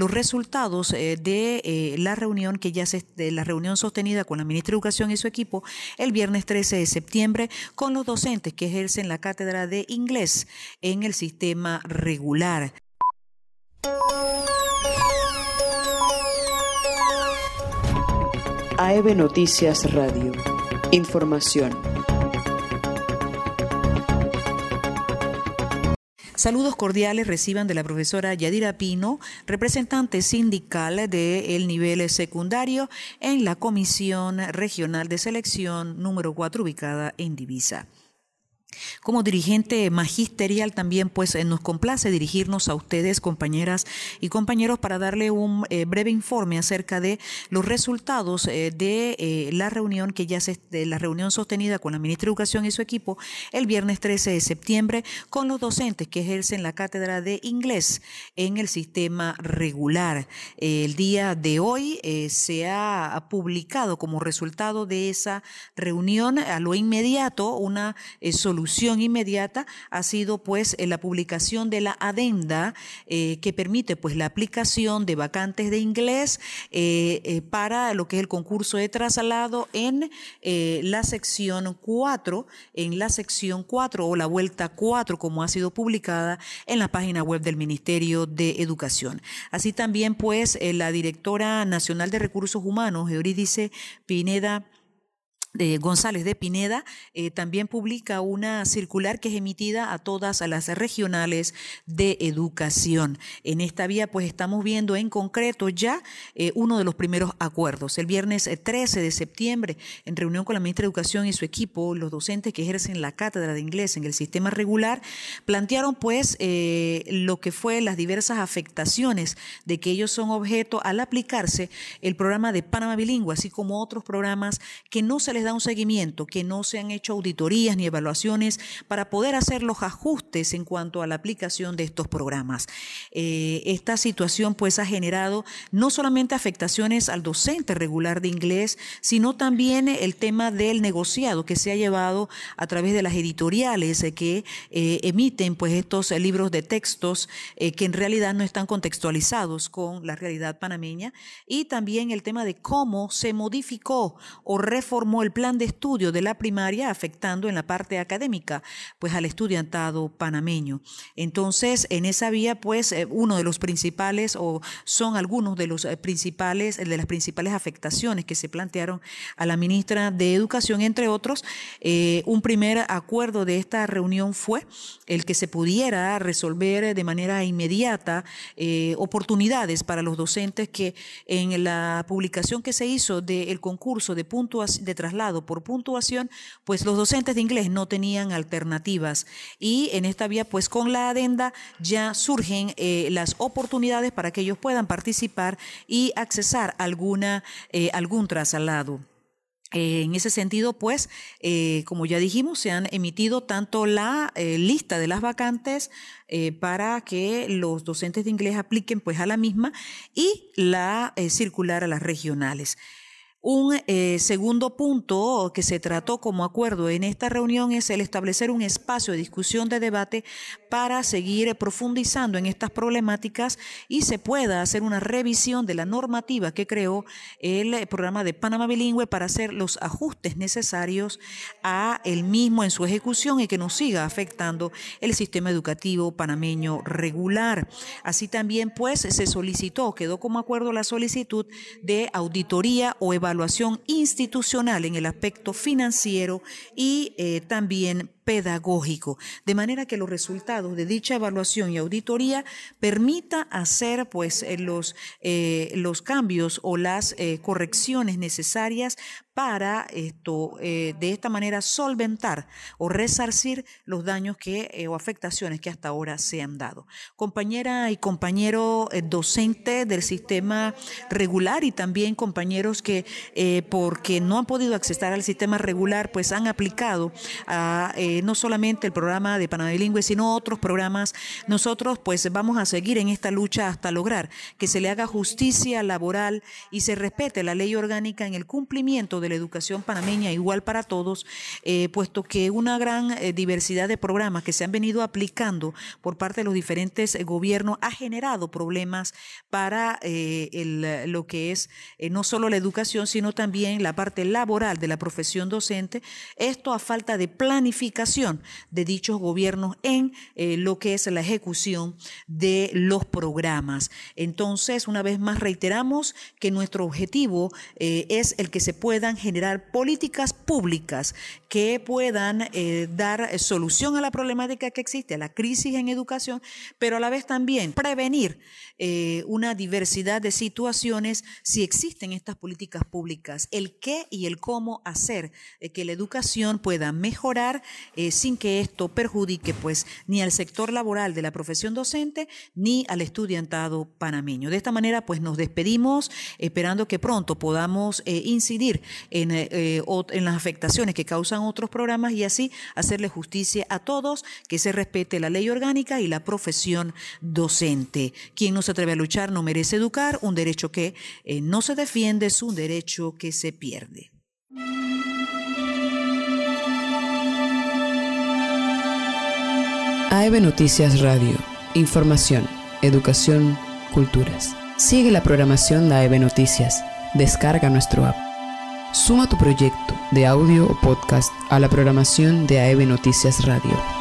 los resultados de la reunión que ya se, de la reunión sostenida con la ministra de Educación y su equipo el viernes 13 de septiembre con los docentes que ejercen la cátedra de inglés en el sistema regular. AEB Noticias Radio. Información. Saludos cordiales reciban de la profesora Yadira Pino, representante sindical del nivel secundario en la Comisión Regional de Selección número 4 ubicada en Divisa. Como dirigente magisterial también pues eh, nos complace dirigirnos a ustedes compañeras y compañeros para darle un eh, breve informe acerca de los resultados eh, de la reunión que ya se de la reunión sostenida con la ministra de Educación y su equipo el viernes 13 de septiembre con los docentes que ejercen la cátedra de inglés en el sistema regular. el día de hoy se ha publicado como resultado de esa reunión a lo inmediato una solución inmediata ha sido pues la publicación de la adenda eh, que permite pues la aplicación de vacantes de inglés eh, eh, para lo que es el concurso de traslado en la sección 4, en la sección 4 o la vuelta 4 como ha sido publicada en la página web del Ministerio de Educación. Así también pues la directora nacional de recursos humanos, Eurídice Pineda, de González de Pineda eh, también publica una circular que es emitida a todas las regionales de educación. En esta vía, pues estamos viendo en concreto ya eh, uno de los primeros acuerdos. El viernes 13 eh, de septiembre, en reunión con la ministra de Educación y su equipo, los docentes que ejercen la cátedra de inglés en el sistema regular plantearon pues lo que fue las diversas afectaciones de que ellos son objeto al aplicarse el programa de Panamá Bilingüe, así como otros programas que no se les da un seguimiento, que no se han hecho auditorías ni evaluaciones para poder hacer los ajustes en cuanto a la aplicación de estos programas. Eh, esta situación pues ha generado no solamente afectaciones al docente regular de inglés, sino también el tema del negociado que se ha llevado a través de las editoriales que eh, emiten pues estos libros de textos eh, que en realidad no están contextualizados con la realidad panameña y también el tema de cómo se modificó o reformó el plan de estudio de la primaria afectando en la parte académica, pues al estudiantado panameño. Entonces, en esa vía, pues eh, uno de los principales o son algunos de los eh, principales, de las principales afectaciones que se plantearon a la ministra de Educación, entre otros, eh, un primer acuerdo de esta reunión fue el que se pudiera resolver de manera inmediata oportunidades para los docentes que en la publicación que se hizo del concurso de puntos de traslado por puntuación, pues los docentes de inglés no tenían alternativas. Y en esta vía, pues con la adenda ya surgen eh, las oportunidades para que ellos puedan participar y accesar alguna, eh, algún traslado. Eh, en ese sentido, pues, como ya dijimos, se han emitido tanto la lista de las vacantes para que los docentes de inglés apliquen pues a la misma y la circular a las regionales. Un eh, segundo punto que se trató como acuerdo en esta reunión es el establecer un espacio de discusión de debate para seguir profundizando en estas problemáticas y se pueda hacer una revisión de la normativa que creó el programa de Panamá Bilingüe para hacer los ajustes necesarios a el mismo en su ejecución y que no siga afectando el sistema educativo panameño regular. Así también pues se solicitó, quedó como acuerdo la solicitud de auditoría o evaluación evaluación institucional en el aspecto financiero y eh, también pedagógico, de manera que los resultados de dicha evaluación y auditoría permita hacer pues eh, los, eh, los cambios o las eh, correcciones necesarias para esto, de esta manera solventar o resarcir los daños que, o afectaciones que hasta ahora se han dado. Compañera y compañero docente del sistema regular y también compañeros que porque no han podido acceder al sistema regular, pues han aplicado a eh, no solamente el programa de Panamá Bilingüe, sino otros programas, nosotros pues vamos a seguir en esta lucha hasta lograr que se le haga justicia laboral y se respete la ley orgánica en el cumplimiento de la educación panameña igual para todos, eh, puesto que una gran eh, diversidad de programas que se han venido aplicando por parte de los diferentes gobiernos ha generado problemas para lo que es no solo la educación, sino también la parte laboral de la profesión docente. Esto a falta de planificación de dichos gobiernos en eh, lo que es la ejecución de los programas. Entonces, una vez más reiteramos que nuestro objetivo eh, es el que se puedan generar políticas públicas que puedan eh, dar solución a la problemática que existe, a la crisis en educación, pero a la vez también prevenir una diversidad de situaciones si existen estas políticas públicas, el qué y el cómo hacer que la educación pueda mejorar eh, sin que esto perjudique pues ni al sector laboral de la profesión docente ni al estudiantado panameño. De esta manera pues nos despedimos esperando que pronto podamos eh, incidir en, eh, en las afectaciones que causan otros programas y así hacerle justicia a todos, que se respete la ley orgánica y la profesión docente. Quien no se atreve a luchar no merece educar, un derecho que no se defiende es un derecho que se pierde. AEB Noticias Radio. Información, educación, culturas. Sigue la programación de AEB Noticias. Descarga nuestro app. Suma tu proyecto de audio o podcast a la programación de AEB Noticias Radio.